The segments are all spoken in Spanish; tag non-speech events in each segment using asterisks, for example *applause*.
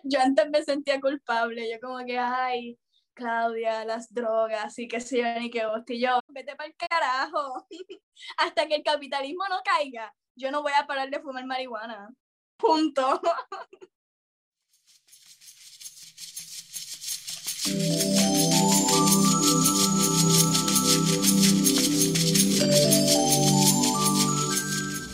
*laughs* yo antes me sentía culpable, yo como que, ay, Claudia, las drogas y qué sé yo, ni qué hostia, yo, vete para el carajo, *laughs* hasta que el capitalismo no caiga, yo no voy a parar de fumar marihuana, punto. *laughs*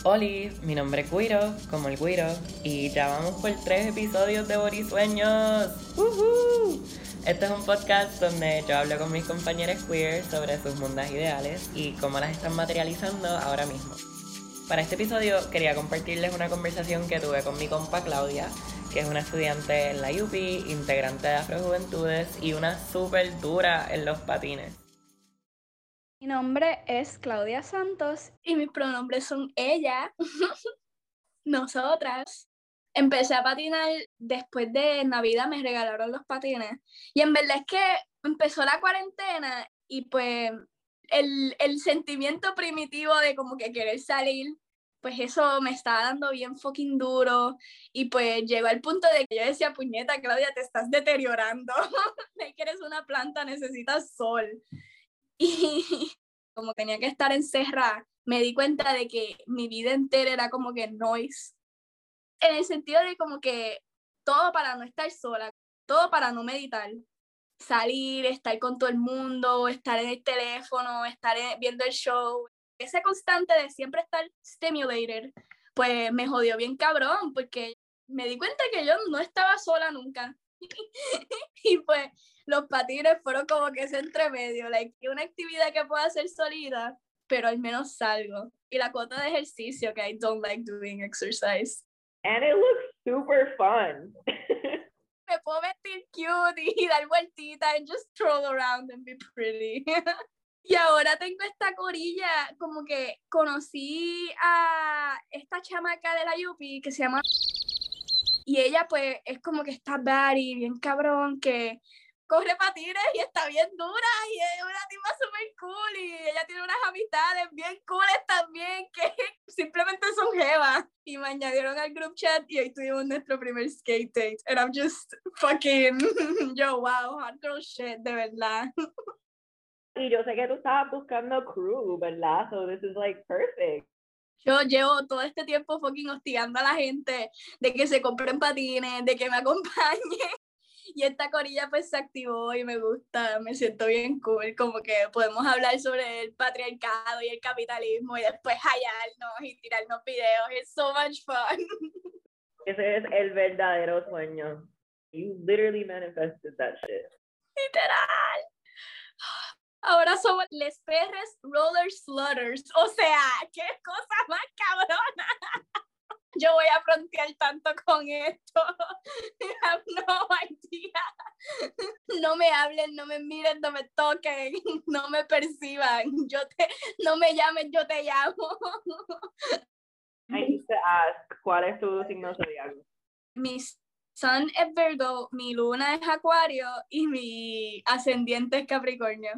Hola, mi nombre es Guiro, como el Guiro, y ya vamos por tres episodios de Borisueños. ¡Uhú! Este es un podcast donde yo hablo con mis compañeros queer sobre sus mundas ideales y cómo las están materializando ahora mismo. Para este episodio quería compartirles una conversación que tuve con mi compa Claudia, que es una estudiante en la UP, integrante de Afrojuventudes y una súper dura en los patines. Mi nombre es Claudia Santos y mis pronombres son ella, *laughs* nosotras. Empecé a patinar después de Navidad, me regalaron los patines. Y en verdad es que empezó la cuarentena y pues el, el sentimiento primitivo de como que querer salir, pues eso me estaba dando bien fucking duro. Y pues llegó al punto de que yo decía, puñeta, Claudia, te estás deteriorando. *laughs* que eres una planta, necesitas sol. Y *laughs* como tenía que estar encerrada, me di cuenta de que mi vida entera era como que noise. En el sentido de como que todo para no estar sola, todo para no meditar. Salir, estar con todo el mundo, estar en el teléfono, estar viendo el show. Ese constante de siempre estar stimulated, pues me jodió bien cabrón, porque me di cuenta que yo no estaba sola nunca. *laughs* y pues los patines fueron como que ese entremedio, like, una actividad que pueda ser sólida, pero al menos salgo. Y la cuota de ejercicio, que I don't like doing exercise. And it looks super fun. *laughs* Me puedo vestir cute y dar vueltitas and just stroll around and be pretty. *laughs* y ahora tengo esta corilla, como que conocí a esta chamaca de la Yupi que se llama y ella pues es como que está y bien cabrón, que corre patines y está bien dura y es una tipa súper cool y ella tiene unas amistades bien cooles también *laughs* que simplemente son jevas y me añadieron al group chat y hoy tuvimos nuestro primer skate date. And I'm just fucking *laughs* yo wow hard girl shit de verdad. Y yo sé que tú estabas buscando crew verdad so this is like perfect yo llevo todo este tiempo fucking hostigando a la gente de que se compren patines, de que me acompañen. *laughs* Y esta corilla pues se activó y me gusta, me siento bien cool, como que podemos hablar sobre el patriarcado y el capitalismo y después hallarnos y tirarnos videos. Es so much fun. *laughs* Ese es el verdadero sueño. You literally manifested that shit. Literal ahora somos les perres roller slutters. O sea, qué cosa más cabrona. *laughs* Yo voy a frontear tanto con esto. *laughs* no idea. No me hablen, no me miren, no me toquen, *laughs* no me perciban. Yo te, no me llamen, yo te llamo. I need to ask, ¿cuál es tu signo zodiaco? Mi sun es Virgo, mi luna es Acuario y mi ascendiente es Capricornio.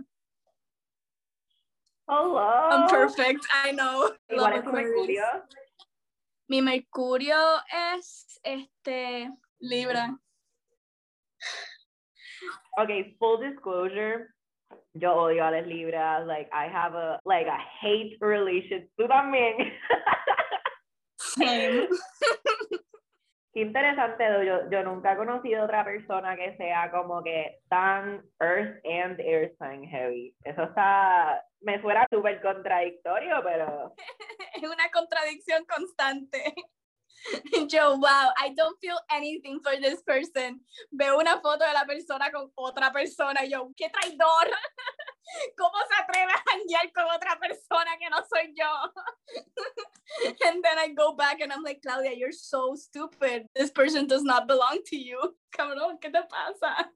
Hello. I'm perfect, I know. ¿Cuál es tu Mercurio? Mi Mercurio es este Libra. Okay, full disclosure. Yo odio a las Libras. Like I have a like a hate relation. Tú también. *laughs* Same. *laughs* Qué interesante, yo, yo nunca he conocido otra persona que sea como que tan earth and air sign heavy. Eso está, me fuera súper contradictorio, pero... *laughs* es una contradicción constante. *laughs* Yo, wow, I don't feel anything for this person. Veo una foto de la persona con otra persona y yo, qué traidor. *laughs* ¿Cómo se atreve a janguear con otra persona que no soy yo? *laughs* and then I go back and I'm like, Claudia, you're so stupid. This person does not belong to you. Cabrón, ¿qué te pasa?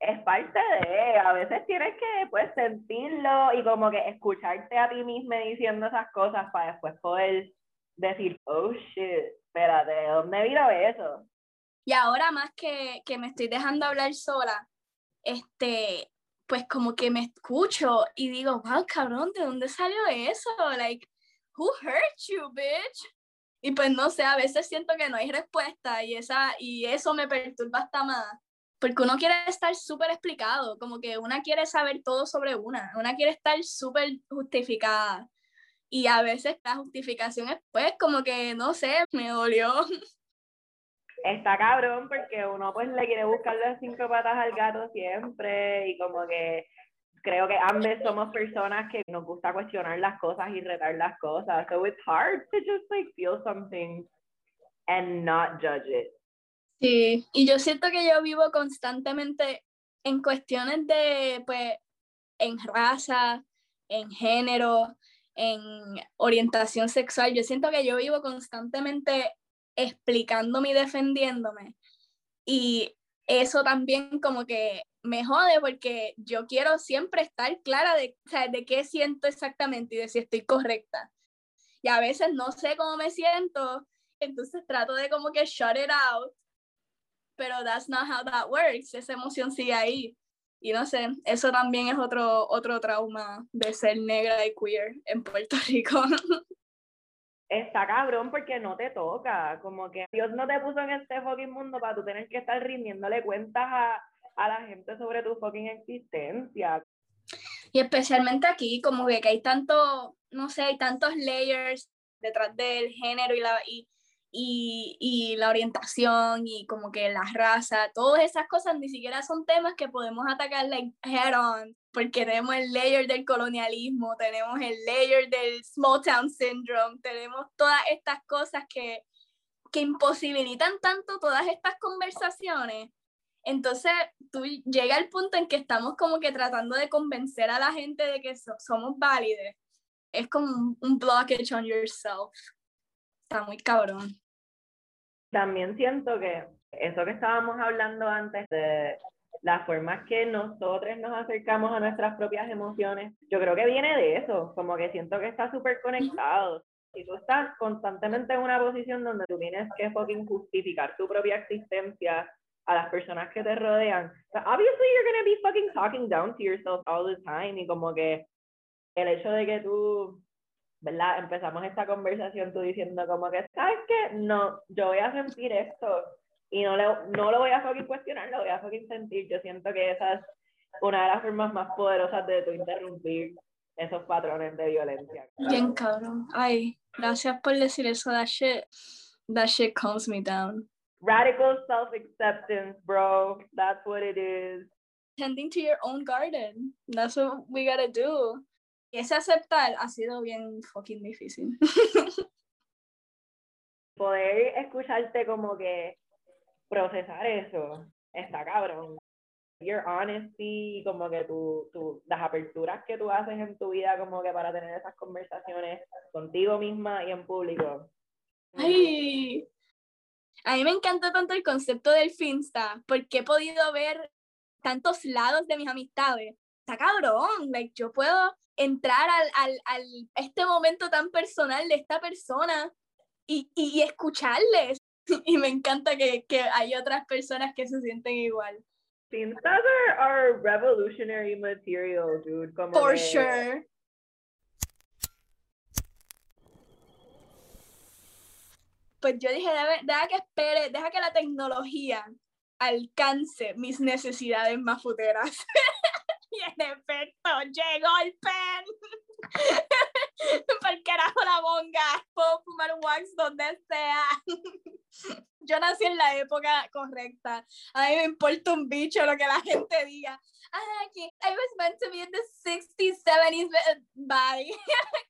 Es parte de, a veces tienes que pues sentirlo y como que escucharte a ti misma diciendo esas cosas para después poder decir, oh shit, espérate, ¿de dónde vino eso? Y ahora más que, que me estoy dejando hablar sola, este, pues como que me escucho y digo, wow, cabrón, ¿de dónde salió eso? Like, who hurt you, bitch? Y pues no sé, a veces siento que no hay respuesta y, esa, y eso me perturba hasta más. Porque uno quiere estar súper explicado, como que una quiere saber todo sobre una, una quiere estar súper justificada. Y a veces la justificación es pues como que, no sé, me dolió. *laughs* Está cabrón porque uno pues le quiere buscar las cinco patas al gato siempre y como que creo que ambos somos personas que nos gusta cuestionar las cosas y retar las cosas. So it's hard to just like feel something and not judge it. Sí, y yo siento que yo vivo constantemente en cuestiones de, pues, en raza, en género, en orientación sexual. Yo siento que yo vivo constantemente explicándome y defendiéndome. Y eso también como que me jode porque yo quiero siempre estar clara de, de qué siento exactamente y de si estoy correcta. Y a veces no sé cómo me siento, entonces trato de como que shut it out, pero that's not how that works, esa emoción sigue ahí. Y no sé, eso también es otro, otro trauma de ser negra y queer en Puerto *laughs* Rico. Está cabrón porque no te toca, como que Dios no te puso en este fucking mundo para tú tener que estar rindiéndole cuentas a, a la gente sobre tu fucking existencia. Y especialmente aquí, como que, que hay tanto, no sé, hay tantos layers detrás del género y la, y, y, y, la orientación y como que la raza, todas esas cosas ni siquiera son temas que podemos atacar like, head on, porque tenemos el layer del colonialismo, tenemos el layer del small town syndrome, tenemos todas estas cosas que, que imposibilitan tanto todas estas conversaciones. Entonces, tú llega el punto en que estamos como que tratando de convencer a la gente de que somos válidos. Es como un, un blockage on yourself. Está muy cabrón también siento que eso que estábamos hablando antes de las formas que nosotros nos acercamos a nuestras propias emociones, yo creo que viene de eso, como que siento que está súper conectado. Si tú estás constantemente en una posición donde tú tienes que fucking justificar tu propia existencia a las personas que te rodean, obviously you're gonna be fucking talking down to yourself all the time y como que el hecho de que tú ¿verdad? Empezamos esta conversación tú diciendo como que, ¿sabes qué? No, yo voy a sentir esto y no, le, no lo voy a fucking cuestionar, lo voy a fucking sentir. Yo siento que esa es una de las formas más poderosas de tu interrumpir esos patrones de violencia. Bien cabrón. Ay, gracias por decir eso. That shit, that shit calms me down. Radical self-acceptance, bro. That's what it is. Tending to your own garden. That's what we gotta do ese aceptar ha sido bien fucking difícil. *laughs* Poder escucharte como que procesar eso está cabrón. Your honesty, como que tu, tu, las aperturas que tú haces en tu vida, como que para tener esas conversaciones contigo misma y en público. Ay, a mí me encanta tanto el concepto del Finsta, porque he podido ver tantos lados de mis amistades. Está cabrón, like, yo puedo entrar al, al, al, este momento tan personal de esta persona y, y, escucharles. *laughs* Y me encanta que, que hay otras personas que se sienten igual. Finstas are, are revolutionary material, dude. Como For sure. Pues yo dije, deja, deja que espere, deja que la tecnología alcance mis necesidades más futeras. *laughs* Y *laughs* en efecto, llegó el pen. *laughs* Por carajo la bonga. Puedo fumar wax donde sea. *laughs* Yo nací en la época correcta. A mí me importa un bicho lo que la gente diga. Ah, I was meant to be in the 60s, 70s. Bye.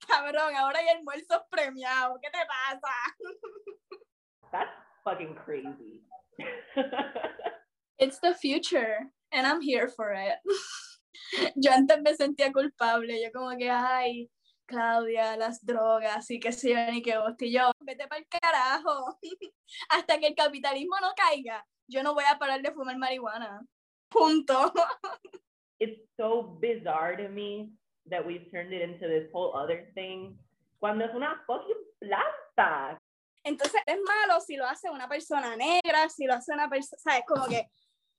Cabrón, ahora hay almuerzos premiados. ¿Qué te pasa? That's fucking crazy. It's the future, and I'm here for it. *laughs* yo antes me sentía culpable, yo como que, ay, Claudia, las drogas y qué sé yo, ni qué hostia, yo, vete para el carajo, *laughs* hasta que el capitalismo no caiga, yo no voy a parar de fumar marihuana, punto. *laughs* It's so bizarre to me that we've turned it into this whole other thing, cuando es una fucking planta. Entonces es malo si lo hace una persona negra, si lo hace una persona, ¿sabes? Como que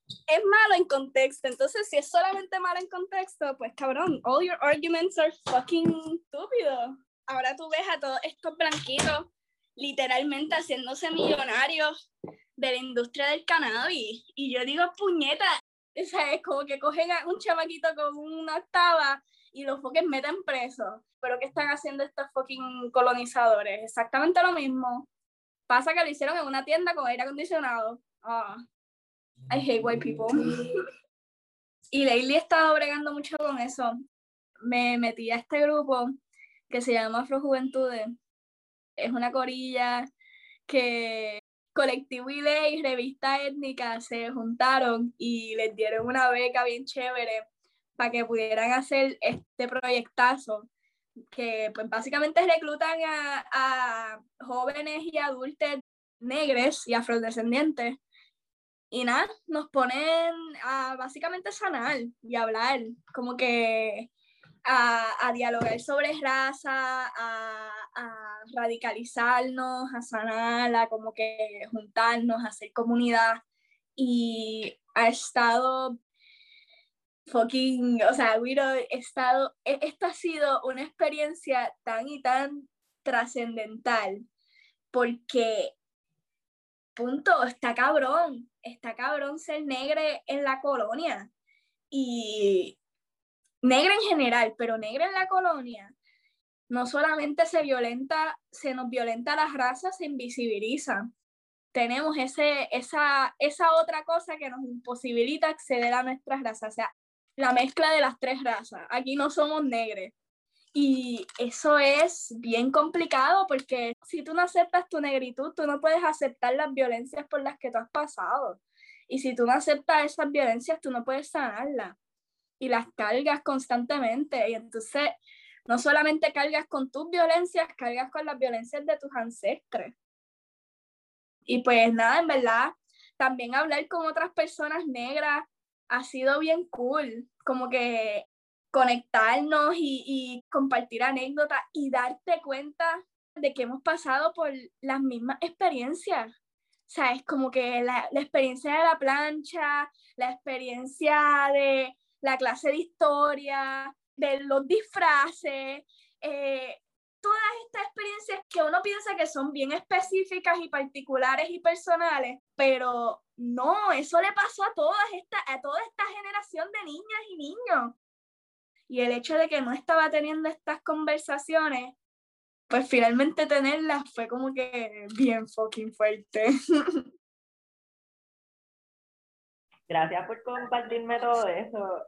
es malo en contexto. Entonces, si es solamente malo en contexto, pues cabrón, all your arguments are fucking estúpidos. Ahora tú ves a todos estos blanquitos literalmente haciéndose millonarios de la industria del cannabis. Y yo digo, puñeta, esa es como que cogen a un chamaquito con una octava y los fucking meten preso. Pero ¿qué están haciendo estos fucking colonizadores? Exactamente lo mismo. Pasa que lo hicieron en una tienda con aire acondicionado. Ah, I hate white people. y Leili estado bregando mucho con eso. Me metí a este grupo que se llama Afro Juventudes. Es una corilla que Colectivo IDE y Revista Étnica se juntaron y les dieron una beca bien chévere para que pudieran hacer este proyectazo que pues básicamente reclutan a, a jóvenes y adultos negros y afrodescendientes y nada, nos ponen a básicamente sanar y hablar, como que a, dialogar sobre raza, a, radicalizarnos, a sanar, a como que juntarnos, a hacer comunidad. Y ha estado fucking, o sea, he estado, e, esto ha sido una experiencia tan y tan trascendental porque, punto, está cabrón, está cabrón ser negre en la colonia. Y negra en general, pero negra en la colonia, no solamente se violenta, se nos violenta la raza, se invisibiliza. Tenemos ese, esa, esa otra cosa que nos imposibilita acceder a nuestras razas, o sea, la mezcla de las tres razas. Aquí no somos negros. Y eso es bien complicado porque si tú no aceptas tu negritud, tú no puedes aceptar las violencias por las que tú has pasado. Y si tú no aceptas esas violencias, tú no puedes sanarlas y las cargas constantemente. Y entonces, no solamente cargas con tus violencias, cargas con las violencias de tus ancestres. Y pues nada, en verdad, también hablar con otras personas negras ha sido bien cool, como que conectarnos y, y compartir anécdotas y darte cuenta de que hemos pasado por las mismas experiencias. O sea, es como que la, experiencia de la plancha, la experiencia de, la clase de historia, de los disfraces, eh, todas estas experiencias que uno piensa que son bien específicas y particulares y personales, pero no, eso le pasó a, todas esta, a toda esta generación de niñas y niños. Y el hecho de que no estaba teniendo estas conversaciones, pues finalmente tenerlas fue como que bien fucking fuerte. *laughs* Gracias por compartirme todo eso.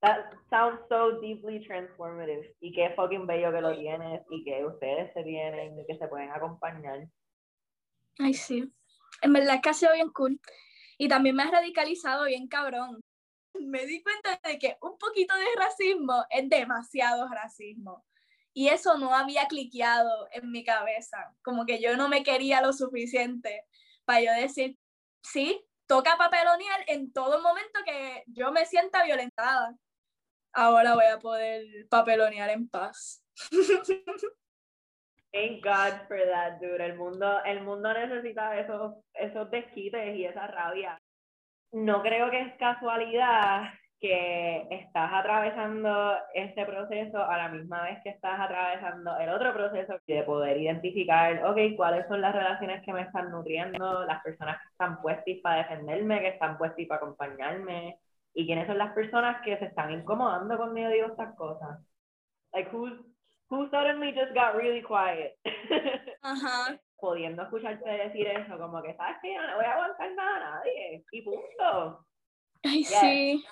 That sounds so deeply transformative. Y qué fucking bello que lo tienes y que ustedes se vienen y que se pueden acompañar. Ay, sí. En verdad es que ha sido bien cool. Y también me ha radicalizado bien cabrón. *laughs* Me di cuenta de que un poquito de racismo es demasiado racismo. Y eso no había cliqueado en mi cabeza. Como que yo no me quería lo suficiente para yo decir, sí, toca papelonear en todo momento que yo me sienta violentada. Ahora voy a poder papelonear en paz. *laughs* Thank God for that, dude. El mundo, el mundo necesita esos, esos desquites y esa rabia. No creo que es casualidad que estás atravesando este proceso a la misma vez que estás atravesando el otro proceso de poder identificar, ok, cuáles son las relaciones que me están nutriendo, las personas que están puestas para defenderme, que están puestas para acompañarme, y quiénes son las personas que se están incomodando conmigo digo estas cosas. Like, who, who suddenly just got really quiet. *laughs* Ajá. Pudiendo escucharte decir eso, como que, ¿sabes qué? No le voy a aguantar nada a nadie, y punto. Ay, sí.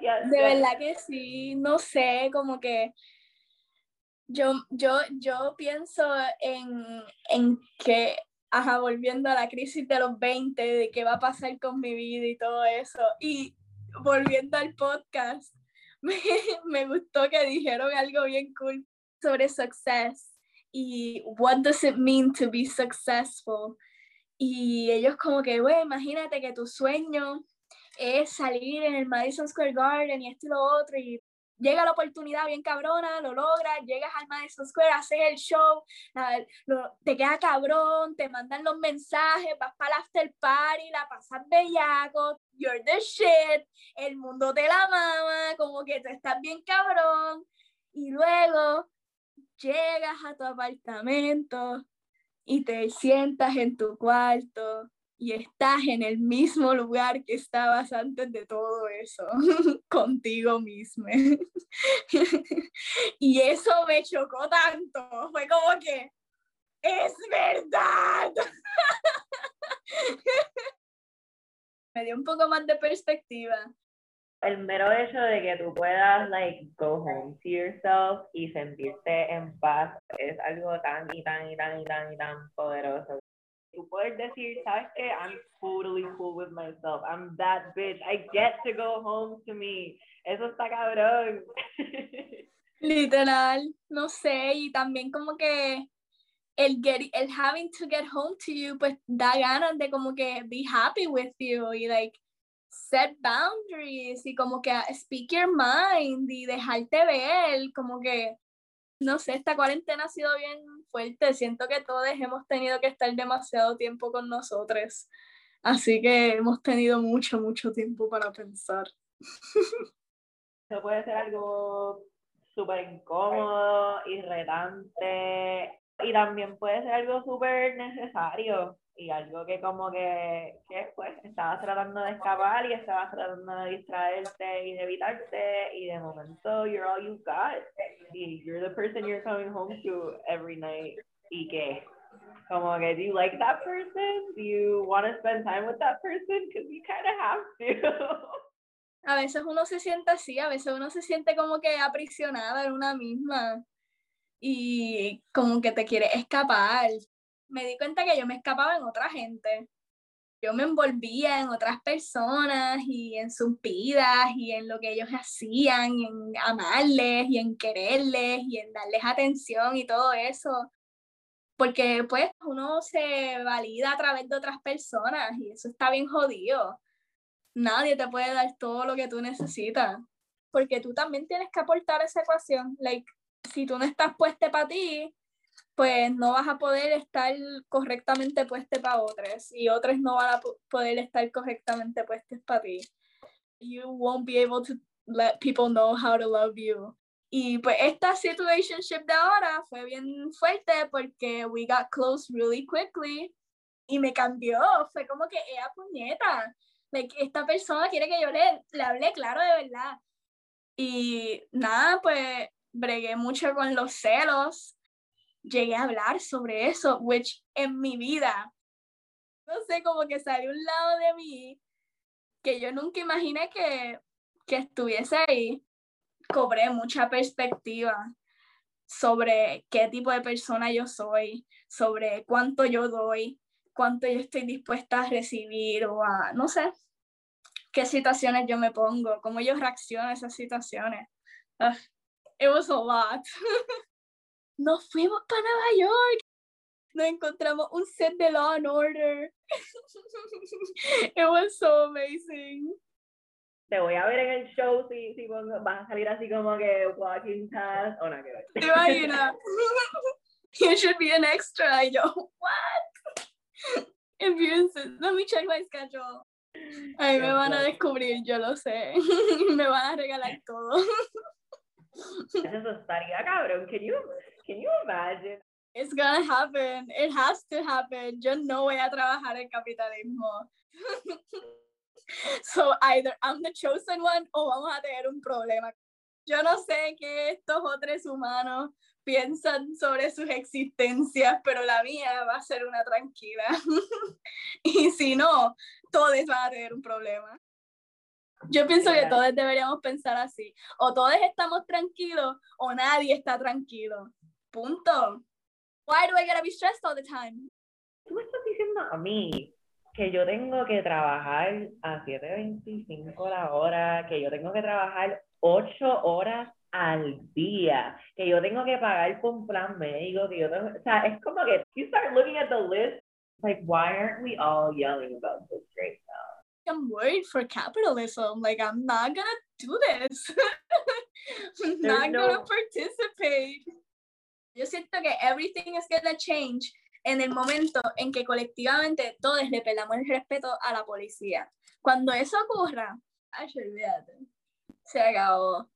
de verdad que sí. No sé, como que yo, yo, yo pienso en, en que, ajá, volviendo a la crisis de los 20, de qué va a pasar con mi vida y todo eso. Y volviendo al podcast, *laughs* me, me gustó que dijeron algo bien cool sobre success y what does it mean to be successful. Y ellos como que, güey, imagínate que tu sueño es salir en el Madison Square Garden y esto y lo otro, y llega la oportunidad bien cabrona, lo logras, llegas al Madison Square, haces el show, te queda cabrón, te mandan los mensajes, vas para el after party, la pasas bellaco, you're the shit, el mundo te la mama, como que tú estás bien cabrón, y luego llegas a tu apartamento y te sientas en tu cuarto y estás en el mismo lugar que estabas antes de todo eso, *laughs* contigo mismo. *laughs* y eso me chocó tanto, fue como que, es verdad. *laughs* me dio un poco más de perspectiva. El mero hecho de que tú puedas, like, go home to yourself y sentirte en paz es algo tan y tan y tan y tan y tan poderoso. Tú puedes decir, ¿sabes? I'm totally cool with myself. I'm that bitch. I get to go home to me. Eso está cabrón. *laughs* Literal, no sé, y también como que el, get, el having to get home to you, pues da ganas de como que be happy with you y like set boundaries y como que speak your mind y dejarte ver, como que, no sé, esta cuarentena ha sido bien fuerte, siento que todos hemos tenido que estar demasiado tiempo con nosotros, así que hemos tenido mucho, mucho tiempo para pensar. *laughs* Eso puede ser algo súper incómodo, irritante, y también puede ser algo súper necesario y algo que como que, que pues estabas tratando de escapar y estabas tratando de distraerte y de evitarte y de momento you're all you got y you're the person you're coming home to every night y que como que do you like that person do you want to spend time with that person because you kind of have to. A veces uno se siente así a veces uno se siente como que aprisionada en una misma y como que te quiere escapar. Me di cuenta que yo me escapaba en otra gente. Yo me envolvía en otras personas y en sus vidas y en lo que ellos hacían, en amarles y en quererles y en darles atención y todo eso. Porque pues uno se valida a través de otras personas y eso está bien jodido. Nadie te puede dar todo lo que tú necesitas. Porque tú también tienes que aportar esa ecuación. Like, si tú no estás puesta para ti, pues no vas a poder estar correctamente puesta para otros y otros no van a poder estar correctamente puestos para ti. You won't be able to let people know how to love you. Y pues esta situationship de ahora fue bien fuerte porque we got close really quickly y me cambió. Fue como que ella puñeta. Like, esta persona quiere que yo le, le hable claro de verdad. Y nada, pues bregué mucho con los celos, llegué a hablar sobre eso, which en mi vida, no sé, como que salió un lado de mí que yo nunca imaginé que, que estuviese ahí. Cobré mucha perspectiva sobre qué tipo de persona yo soy, sobre cuánto yo doy, cuánto yo estoy dispuesta a recibir o a, no sé, qué situaciones yo me pongo, cómo yo reacciono a esas situaciones. It was a lot. *laughs* Nos fuimos para Nueva York. Nos encontramos un set de Law and Order. *laughs* It was so amazing. Te voy a ver en el show si, si vas a salir así como que walking past o no que ver. Te imaginas. *laughs* you should be an extra. Y yo, what? *laughs* If let me check my schedule. Ahí me van a descubrir, yo lo sé. me van a regalar todo. Eso estaría cabrón. Can you, can you imagine? It's gonna happen. It has to happen. Yo no voy a trabajar en capitalismo. *laughs* so either I'm the chosen one o vamos a tener un problema. Yo no sé qué estos otros humanos piensan sobre sus existencias, pero la mía va a ser una tranquila. *laughs* y si no, todos van a tener un problema. Yo pienso que todos deberíamos pensar así. O todos estamos tranquilos o nadie está tranquilo. Punto. Why do I gotta be stressed all the time? Tú me estás diciendo a mí que yo tengo que trabajar a 7.25 la hora, que yo tengo que trabajar 8 horas al día, que yo tengo que pagar por un plan médico, que yo tengo, o sea, es como que you start looking at the list, like why aren't we all yelling about this right? I'm worried for capitalism. Like, I'm not gonna do this. *laughs* I'm not no... gonna participate. Yo siento que everything is gonna change en el momento en que colectivamente todos le pelamos el respeto a la policía. Cuando eso ocurra, ay, olvídate. Se acabó.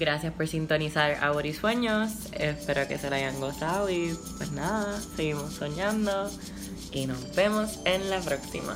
Gracias por sintonizar a Sueños. Espero que se la hayan gozado y pues nada, seguimos soñando y nos vemos en la próxima.